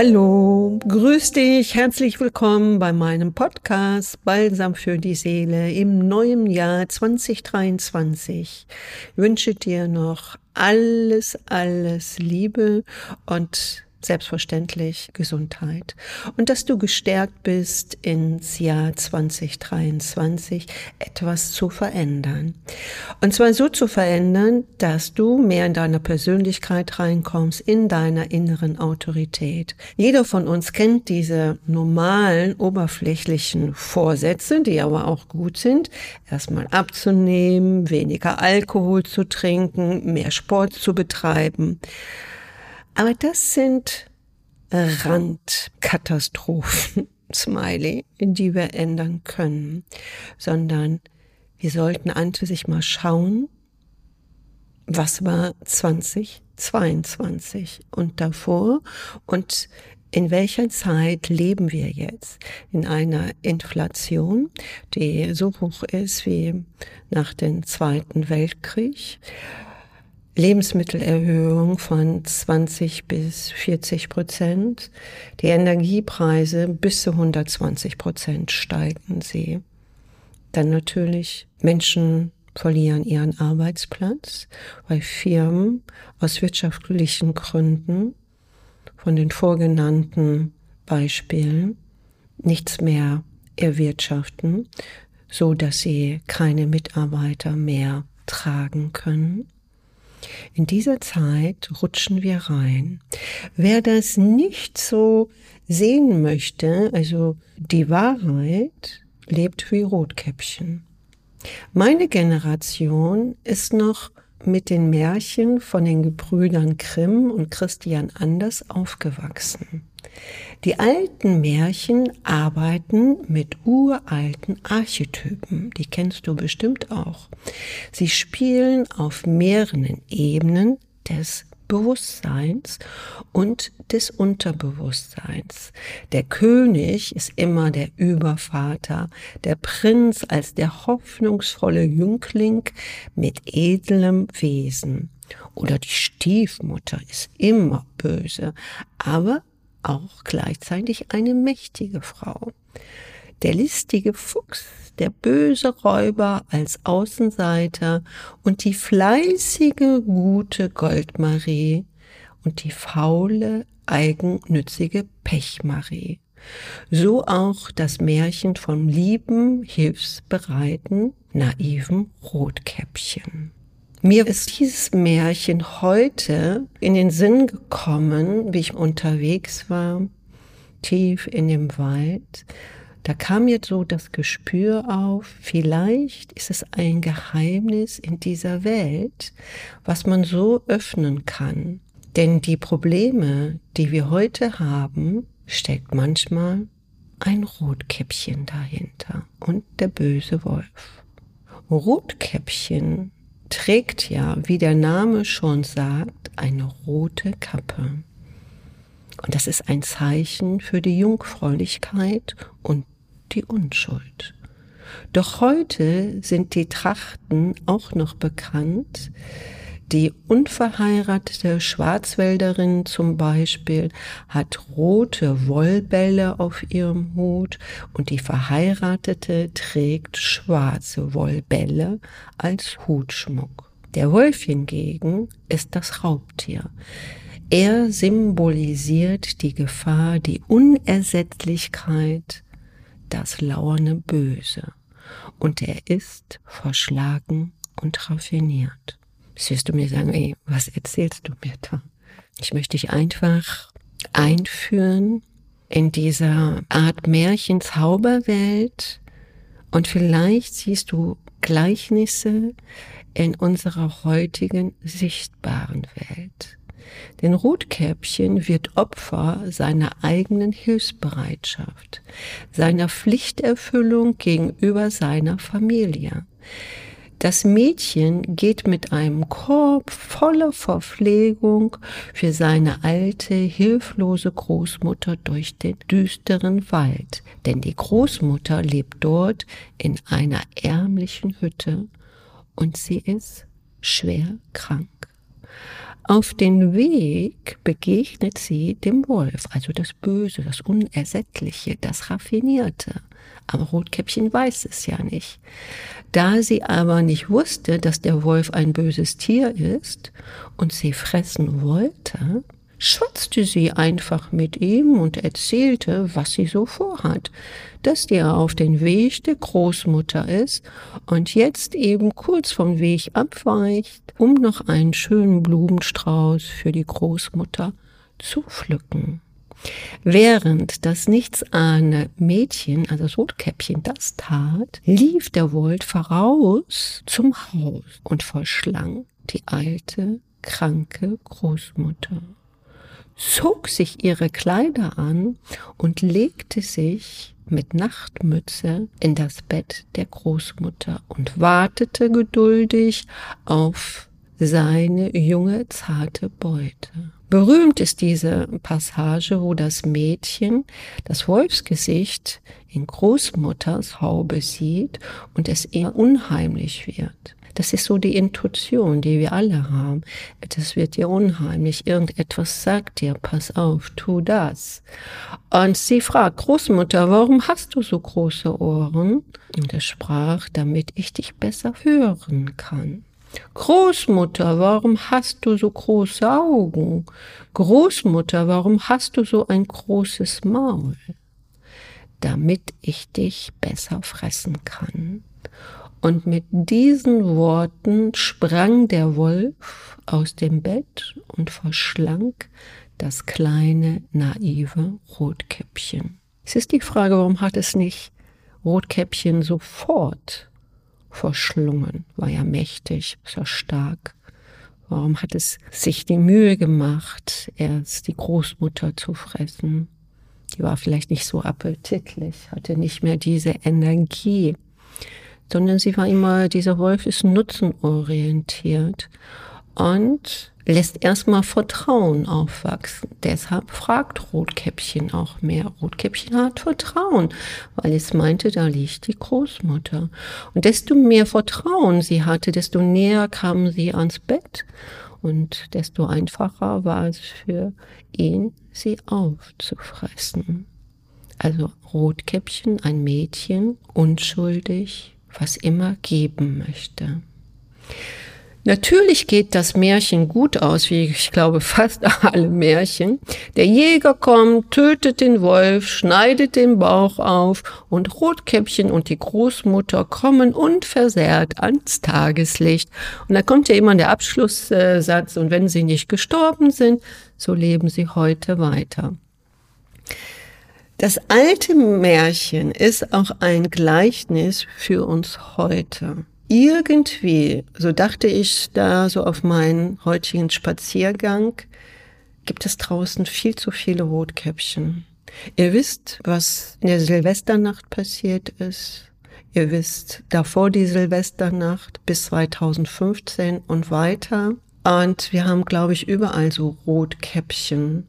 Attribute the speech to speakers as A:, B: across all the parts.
A: Hallo, grüß dich, herzlich willkommen bei meinem Podcast Balsam für die Seele im neuen Jahr 2023. Ich wünsche dir noch alles, alles Liebe und selbstverständlich Gesundheit und dass du gestärkt bist, ins Jahr 2023 etwas zu verändern. Und zwar so zu verändern, dass du mehr in deiner Persönlichkeit reinkommst, in deiner inneren Autorität. Jeder von uns kennt diese normalen, oberflächlichen Vorsätze, die aber auch gut sind, erstmal abzunehmen, weniger Alkohol zu trinken, mehr Sport zu betreiben. Aber das sind Randkatastrophen, Smiley, die wir ändern können, sondern wir sollten an sich mal schauen, was war 2022 und davor und in welcher Zeit leben wir jetzt? In einer Inflation, die so hoch ist wie nach dem Zweiten Weltkrieg Lebensmittelerhöhung von 20 bis 40 Prozent. Die Energiepreise bis zu 120 Prozent steigen sie. Dann natürlich Menschen verlieren ihren Arbeitsplatz, weil Firmen aus wirtschaftlichen Gründen von den vorgenannten Beispielen nichts mehr erwirtschaften, so dass sie keine Mitarbeiter mehr tragen können. In dieser Zeit rutschen wir rein. Wer das nicht so sehen möchte, also die Wahrheit, lebt wie Rotkäppchen. Meine Generation ist noch mit den Märchen von den Gebrüdern Grimm und Christian Anders aufgewachsen. Die alten Märchen arbeiten mit uralten Archetypen, die kennst du bestimmt auch. Sie spielen auf mehreren Ebenen des Bewusstseins und des Unterbewusstseins. Der König ist immer der Übervater, der Prinz als der hoffnungsvolle Jüngling mit edlem Wesen. Oder die Stiefmutter ist immer böse, aber auch gleichzeitig eine mächtige Frau. Der listige Fuchs, der böse Räuber als Außenseiter und die fleißige, gute Goldmarie und die faule, eigennützige Pechmarie. So auch das Märchen vom lieben, hilfsbereiten, naiven Rotkäppchen. Mir ist dieses Märchen heute in den Sinn gekommen, wie ich unterwegs war, tief in dem Wald. Da kam mir so das Gespür auf, vielleicht ist es ein Geheimnis in dieser Welt, was man so öffnen kann. Denn die Probleme, die wir heute haben, steckt manchmal ein Rotkäppchen dahinter und der böse Wolf. Rotkäppchen trägt ja, wie der Name schon sagt, eine rote Kappe. Und das ist ein Zeichen für die Jungfräulichkeit und die Unschuld. Doch heute sind die Trachten auch noch bekannt, die unverheiratete Schwarzwälderin zum Beispiel hat rote Wollbälle auf ihrem Hut und die Verheiratete trägt schwarze Wollbälle als Hutschmuck. Der Wolf hingegen ist das Raubtier. Er symbolisiert die Gefahr, die Unersättlichkeit, das lauernde Böse. Und er ist verschlagen und raffiniert. Jetzt wirst du mir sagen, ey, was erzählst du mir da? Ich möchte dich einfach einführen in dieser Art Märchen-Zauberwelt und vielleicht siehst du Gleichnisse in unserer heutigen sichtbaren Welt. Denn Rotkäppchen wird Opfer seiner eigenen Hilfsbereitschaft, seiner Pflichterfüllung gegenüber seiner Familie. Das Mädchen geht mit einem Korb voller Verpflegung für seine alte, hilflose Großmutter durch den düsteren Wald, denn die Großmutter lebt dort in einer ärmlichen Hütte und sie ist schwer krank. Auf dem Weg begegnet sie dem Wolf, also das Böse, das Unersättliche, das Raffinierte. Aber Rotkäppchen weiß es ja nicht. Da sie aber nicht wusste, dass der Wolf ein böses Tier ist und sie fressen wollte, schwatzte sie einfach mit ihm und erzählte, was sie so vorhat, dass der auf den Weg der Großmutter ist und jetzt eben kurz vom Weg abweicht, um noch einen schönen Blumenstrauß für die Großmutter zu pflücken. Während das nichtsahne Mädchen, also das Rotkäppchen, das tat, lief der Wolf voraus zum Haus und verschlang die alte, kranke Großmutter zog sich ihre Kleider an und legte sich mit Nachtmütze in das Bett der Großmutter und wartete geduldig auf seine junge, zarte Beute. Berühmt ist diese Passage, wo das Mädchen das Wolfsgesicht in Großmutters Haube sieht und es ihr unheimlich wird. Das ist so die Intuition, die wir alle haben. Das wird dir unheimlich. Irgendetwas sagt dir, pass auf, tu das. Und sie fragt, Großmutter, warum hast du so große Ohren? Und er sprach, damit ich dich besser hören kann. Großmutter, warum hast du so große Augen? Großmutter, warum hast du so ein großes Maul? Damit ich dich besser fressen kann. Und mit diesen Worten sprang der Wolf aus dem Bett und verschlang das kleine, naive Rotkäppchen. Es ist die Frage, warum hat es nicht Rotkäppchen sofort verschlungen? War ja mächtig, war stark. Warum hat es sich die Mühe gemacht, erst die Großmutter zu fressen? Die war vielleicht nicht so appetitlich, hatte nicht mehr diese Energie sondern sie war immer, dieser Wolf ist nutzenorientiert und lässt erstmal Vertrauen aufwachsen. Deshalb fragt Rotkäppchen auch mehr. Rotkäppchen hat Vertrauen, weil es meinte, da liegt die Großmutter. Und desto mehr Vertrauen sie hatte, desto näher kam sie ans Bett und desto einfacher war es für ihn, sie aufzufressen. Also Rotkäppchen, ein Mädchen, unschuldig, was immer geben möchte. Natürlich geht das Märchen gut aus, wie ich glaube fast alle Märchen. Der Jäger kommt, tötet den Wolf, schneidet den Bauch auf und Rotkäppchen und die Großmutter kommen unversehrt ans Tageslicht. Und da kommt ja immer der Abschlusssatz, und wenn sie nicht gestorben sind, so leben sie heute weiter. Das alte Märchen ist auch ein Gleichnis für uns heute. Irgendwie, so dachte ich da so auf meinen heutigen Spaziergang, gibt es draußen viel zu viele Rotkäppchen. Ihr wisst, was in der Silvesternacht passiert ist. Ihr wisst, davor die Silvesternacht bis 2015 und weiter. Und wir haben, glaube ich, überall so Rotkäppchen.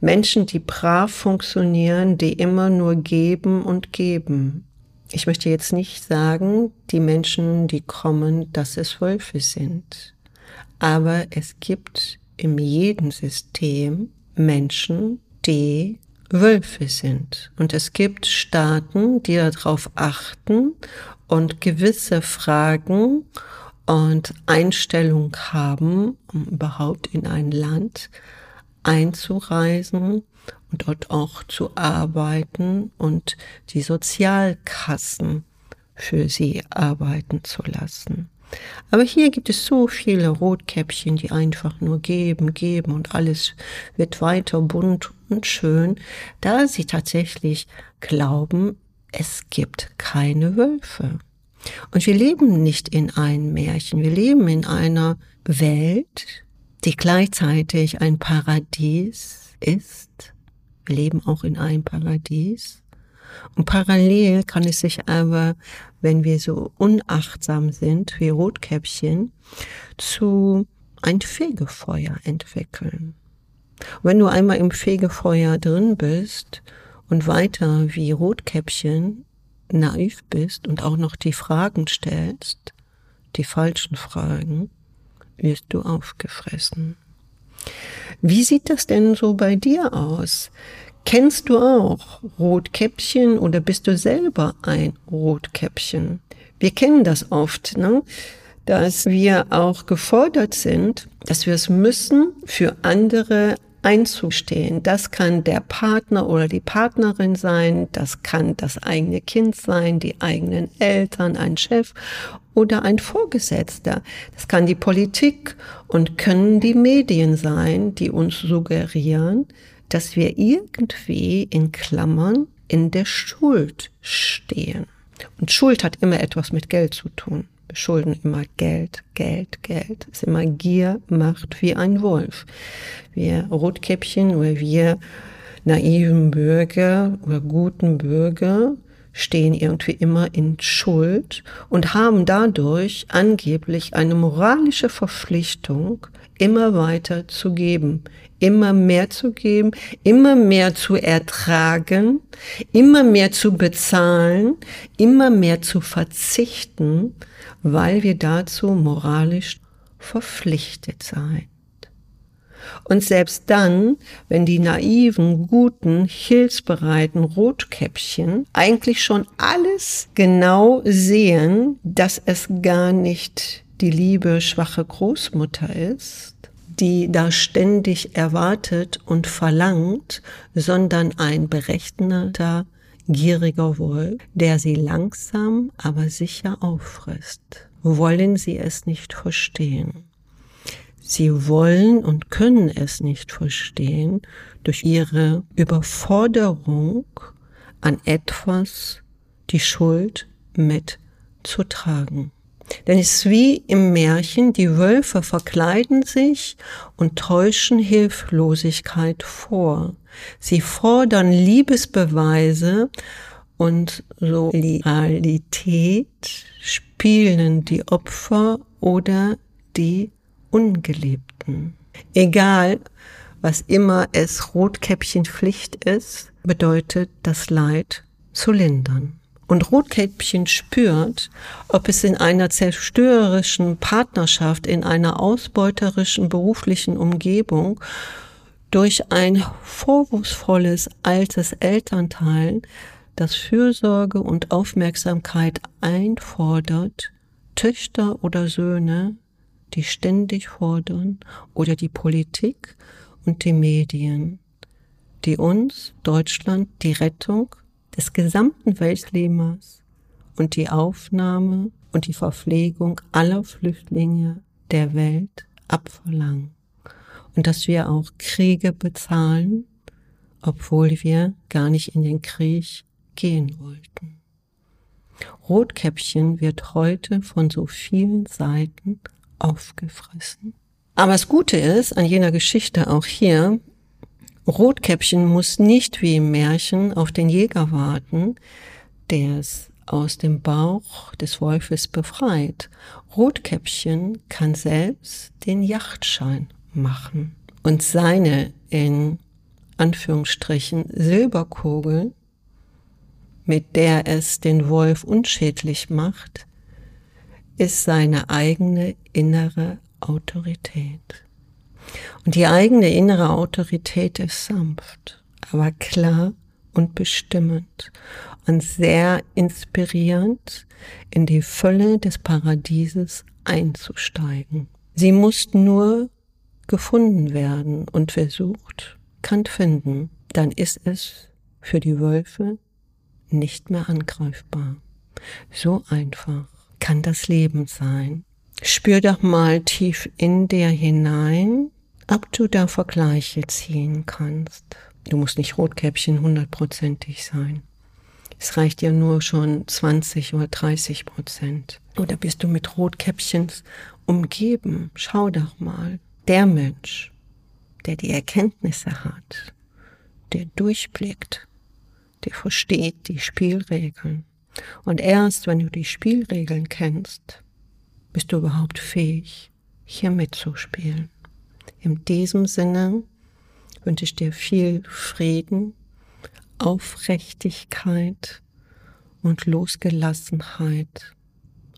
A: Menschen, die brav funktionieren, die immer nur geben und geben. Ich möchte jetzt nicht sagen, die Menschen, die kommen, dass es Wölfe sind. Aber es gibt in jedem System Menschen, die Wölfe sind. Und es gibt Staaten, die darauf achten und gewisse Fragen und Einstellung haben, um überhaupt in ein Land einzureisen und dort auch zu arbeiten und die Sozialkassen für sie arbeiten zu lassen. Aber hier gibt es so viele Rotkäppchen, die einfach nur geben, geben und alles wird weiter bunt und schön, da sie tatsächlich glauben, es gibt keine Wölfe. Und wir leben nicht in einem Märchen, wir leben in einer Welt, die gleichzeitig ein Paradies ist. Wir leben auch in einem Paradies. Und parallel kann es sich aber, wenn wir so unachtsam sind wie Rotkäppchen, zu ein Fegefeuer entwickeln. Und wenn du einmal im Fegefeuer drin bist und weiter wie Rotkäppchen naiv bist und auch noch die Fragen stellst, die falschen Fragen, wirst du aufgefressen. Wie sieht das denn so bei dir aus? Kennst du auch Rotkäppchen oder bist du selber ein Rotkäppchen? Wir kennen das oft, ne? dass wir auch gefordert sind, dass wir es müssen, für andere einzustehen. Das kann der Partner oder die Partnerin sein, das kann das eigene Kind sein, die eigenen Eltern, ein Chef oder ein Vorgesetzter. Das kann die Politik und können die Medien sein, die uns suggerieren, dass wir irgendwie in Klammern in der Schuld stehen. Und Schuld hat immer etwas mit Geld zu tun. Wir schulden immer Geld, Geld, Geld. Es ist immer Gier, Macht wie ein Wolf. Wir Rotkäppchen oder wir naiven Bürger oder guten Bürger stehen irgendwie immer in Schuld und haben dadurch angeblich eine moralische Verpflichtung, immer weiter zu geben, immer mehr zu geben, immer mehr zu ertragen, immer mehr zu bezahlen, immer mehr zu verzichten, weil wir dazu moralisch verpflichtet seien. Und selbst dann, wenn die naiven, guten, hilfsbereiten Rotkäppchen eigentlich schon alles genau sehen, dass es gar nicht die liebe, schwache Großmutter ist, die da ständig erwartet und verlangt, sondern ein berechneter, gieriger Wolf, der sie langsam, aber sicher auffrisst. Wollen sie es nicht verstehen? Sie wollen und können es nicht verstehen durch ihre Überforderung an etwas die Schuld mitzutragen. Denn es ist wie im Märchen, die Wölfe verkleiden sich und täuschen Hilflosigkeit vor. Sie fordern Liebesbeweise und Loyalität spielen die Opfer oder die Ungeliebten. Egal, was immer es Rotkäppchen Pflicht ist, bedeutet das Leid zu lindern. Und Rotkäppchen spürt, ob es in einer zerstörerischen Partnerschaft, in einer ausbeuterischen beruflichen Umgebung durch ein vorwurfsvolles altes Elternteil, das Fürsorge und Aufmerksamkeit einfordert, Töchter oder Söhne die ständig fordern, oder die Politik und die Medien, die uns, Deutschland, die Rettung des gesamten Weltklimas und die Aufnahme und die Verpflegung aller Flüchtlinge der Welt abverlangen. Und dass wir auch Kriege bezahlen, obwohl wir gar nicht in den Krieg gehen wollten. Rotkäppchen wird heute von so vielen Seiten aufgefressen. Aber das Gute ist an jener Geschichte auch hier, Rotkäppchen muss nicht wie im Märchen auf den Jäger warten, der es aus dem Bauch des Wolfes befreit. Rotkäppchen kann selbst den Yachtschein machen und seine in Anführungsstrichen Silberkugel, mit der es den Wolf unschädlich macht, ist seine eigene innere Autorität. Und die eigene innere Autorität ist sanft, aber klar und bestimmend und sehr inspirierend, in die Fülle des Paradieses einzusteigen. Sie muss nur gefunden werden und wer sucht, kann finden. Dann ist es für die Wölfe nicht mehr angreifbar. So einfach kann das Leben sein. Spür doch mal tief in dir hinein, ob du da Vergleiche ziehen kannst. Du musst nicht Rotkäppchen hundertprozentig sein. Es reicht ja nur schon 20 oder 30 Prozent. Oder bist du mit Rotkäppchens umgeben? Schau doch mal. Der Mensch, der die Erkenntnisse hat, der durchblickt, der versteht die Spielregeln, und erst wenn du die Spielregeln kennst, bist du überhaupt fähig, hier mitzuspielen. In diesem Sinne wünsche ich dir viel Frieden, Aufrichtigkeit und Losgelassenheit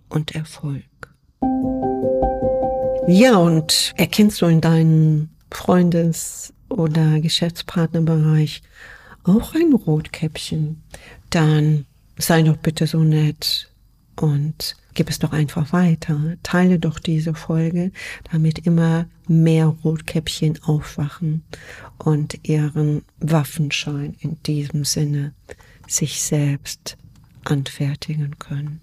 A: und Erfolg. Ja, und erkennst du in deinen Freundes- oder Geschäftspartnerbereich auch ein Rotkäppchen, dann sei doch bitte so nett und gib es doch einfach weiter. Teile doch diese Folge, damit immer mehr Rotkäppchen aufwachen und ihren Waffenschein in diesem Sinne sich selbst anfertigen können.